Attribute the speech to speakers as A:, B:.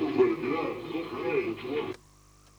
A: Well,